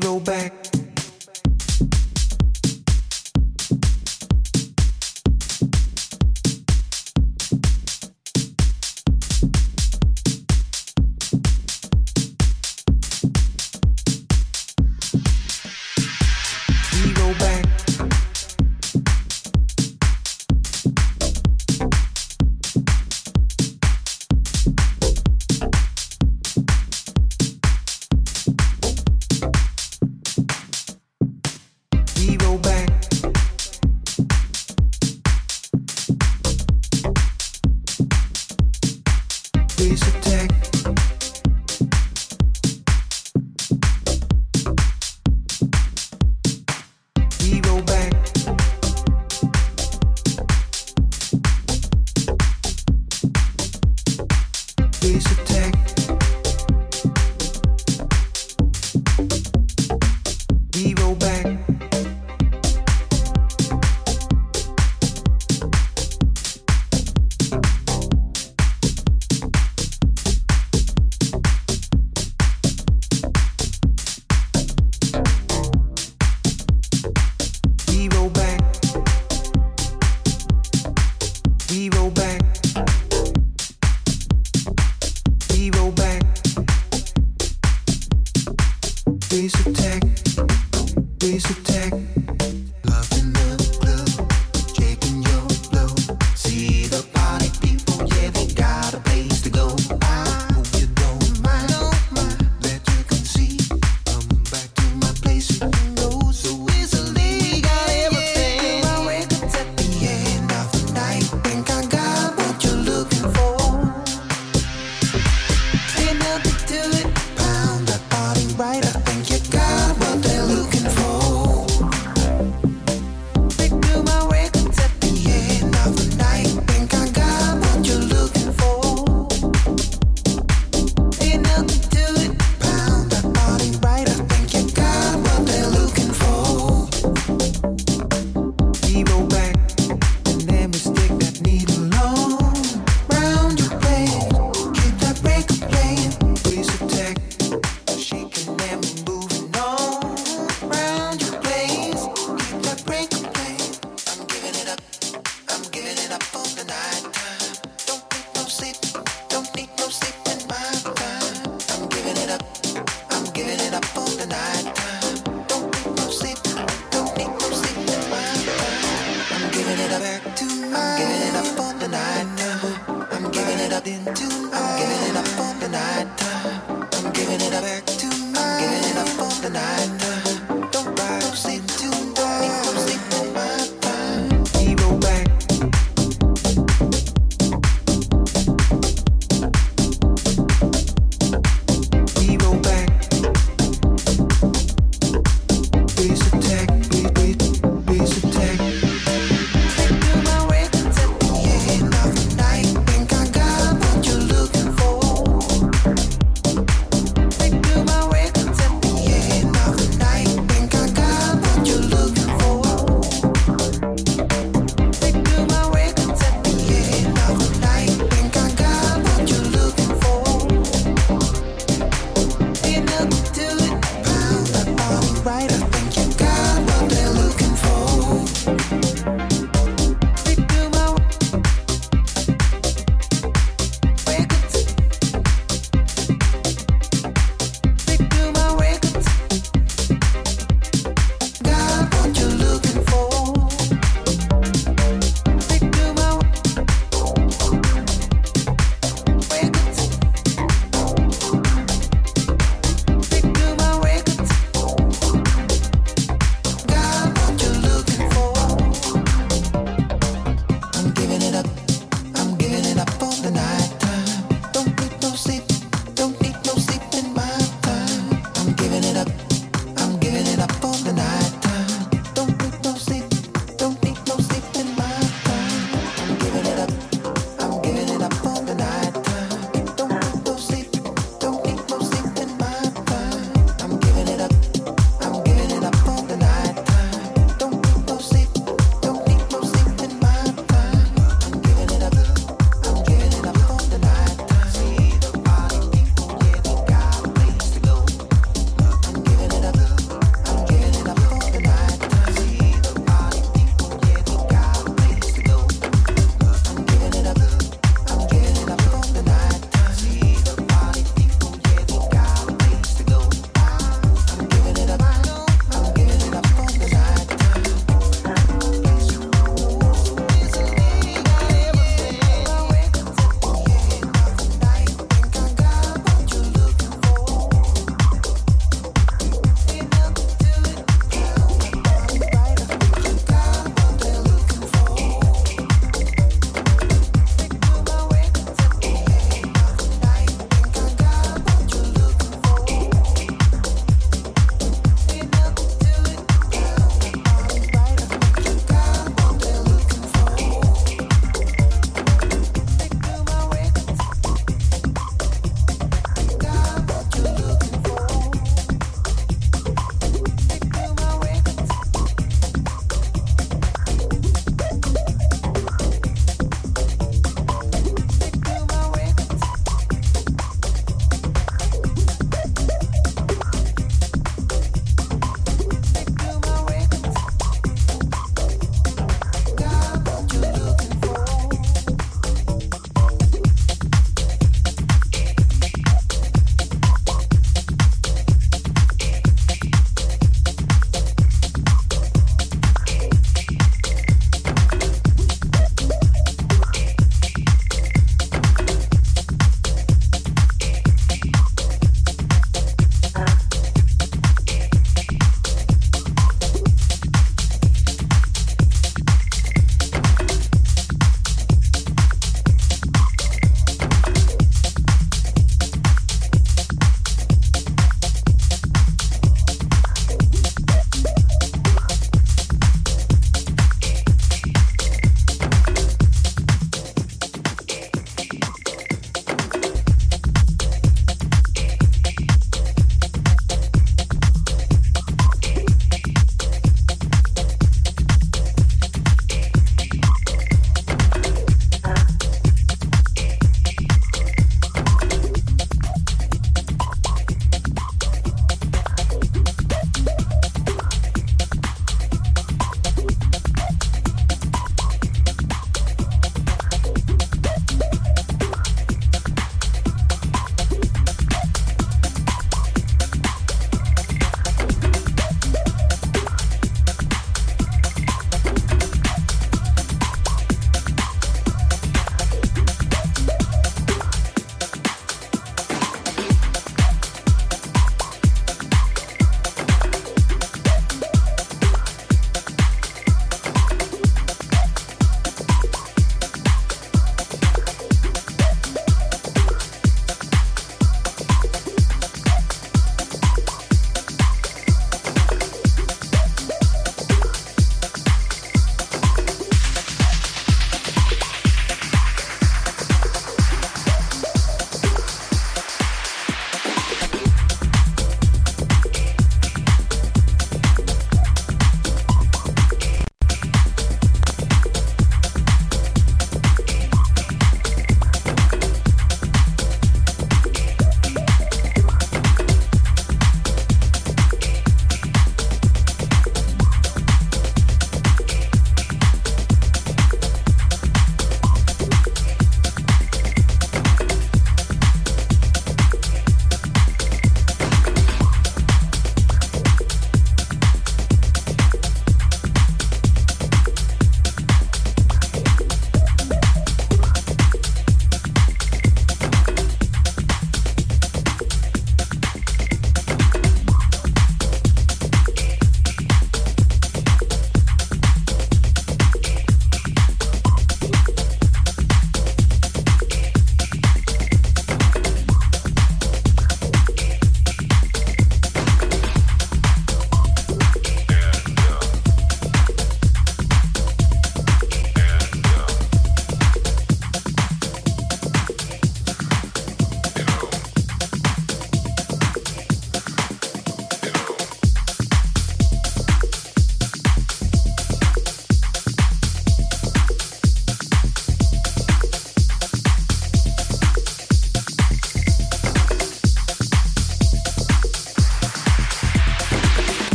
zero back.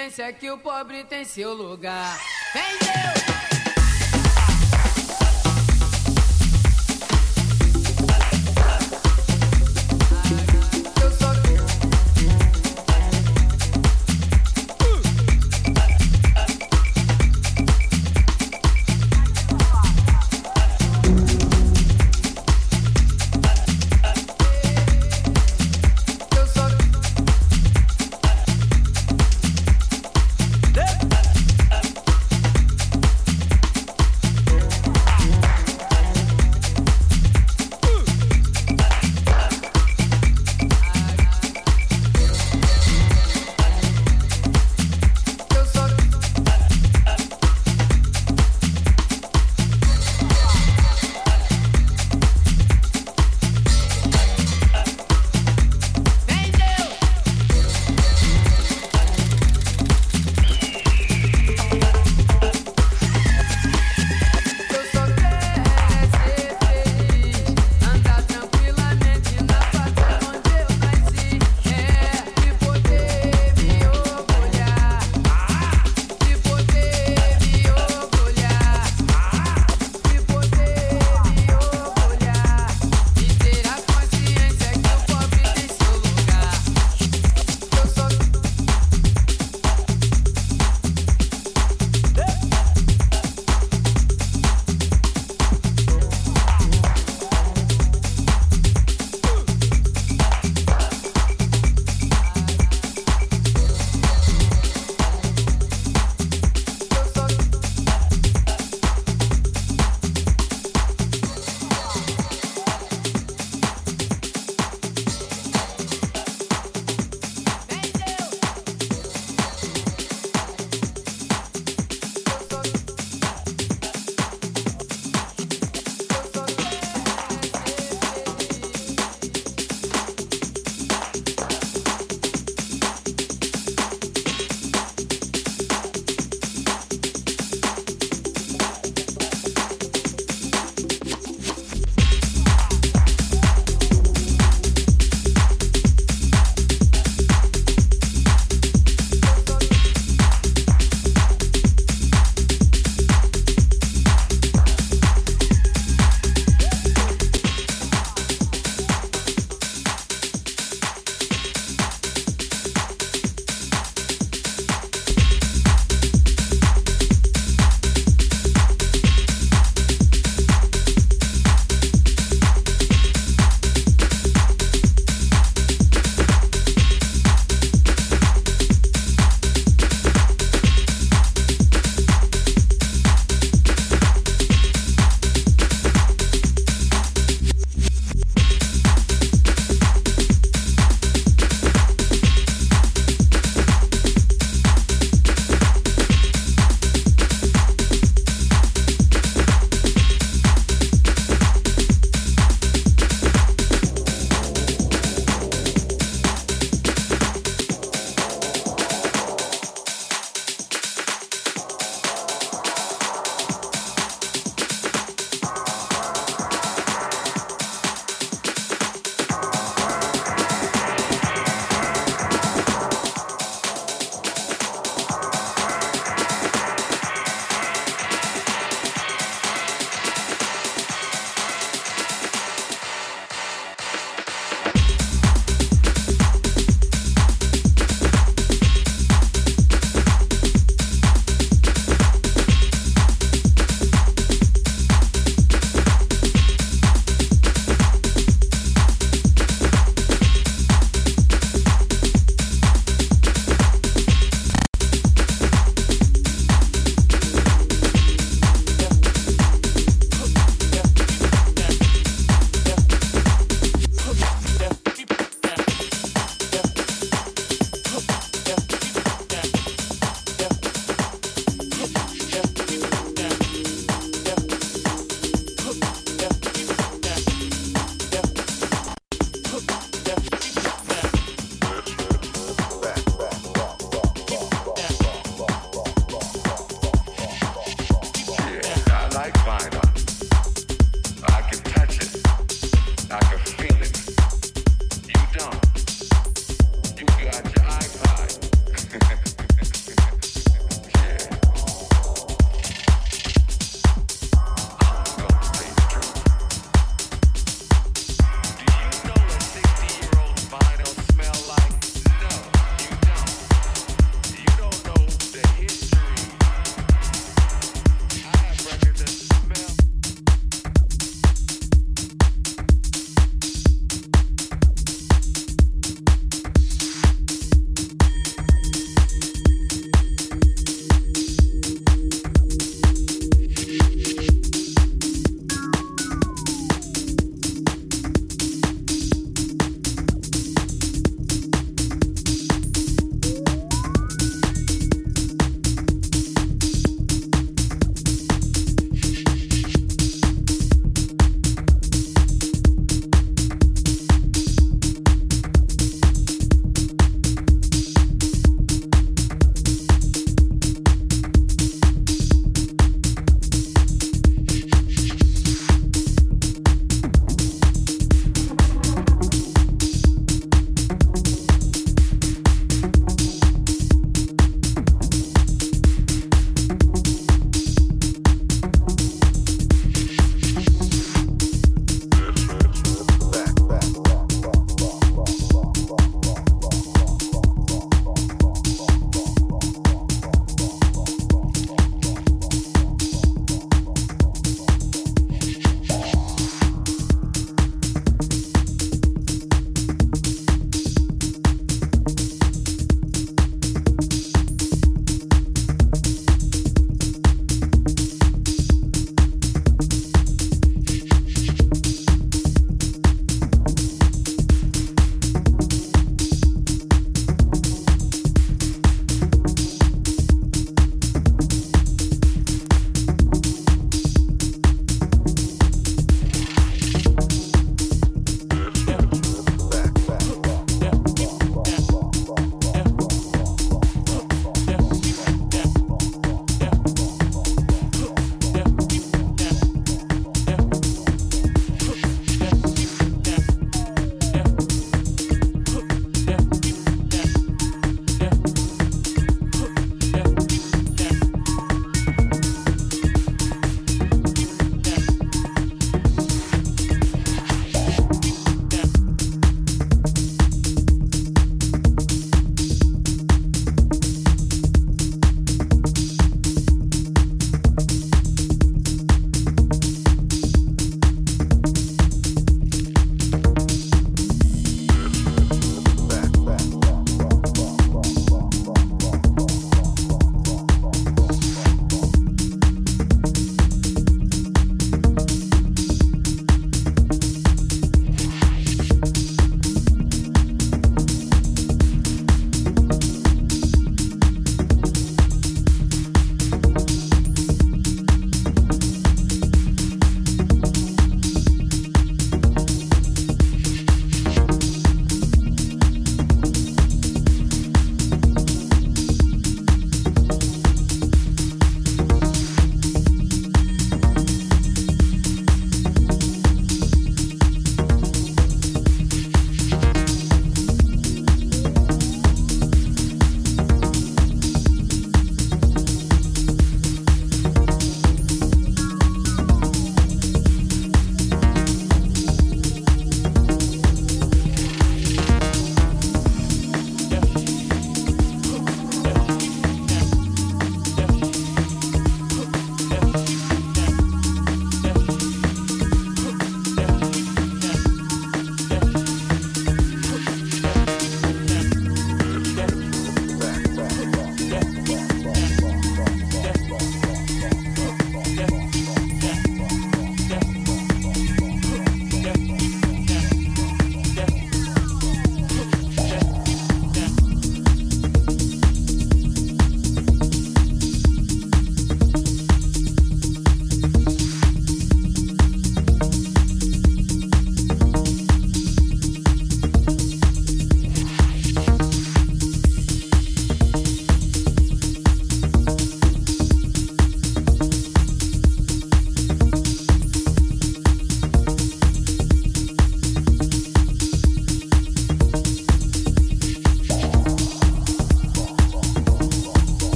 Consciência que o pobre tem seu lugar.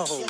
No.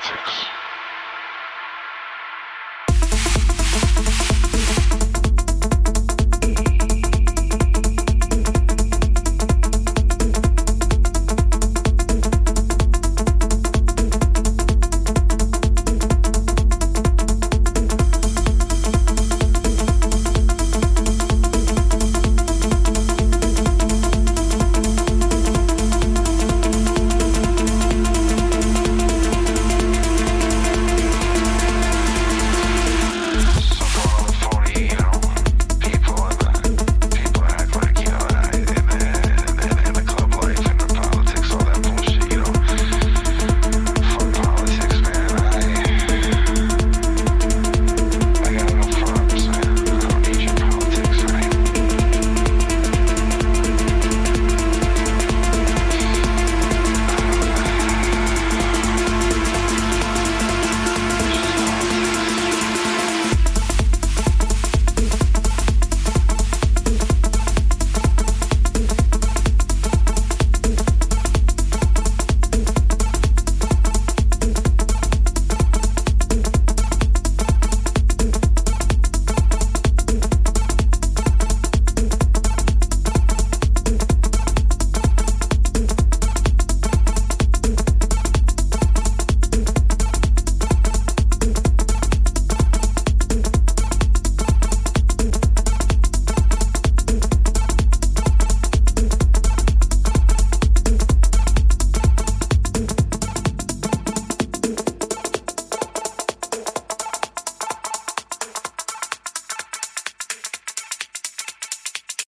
politics.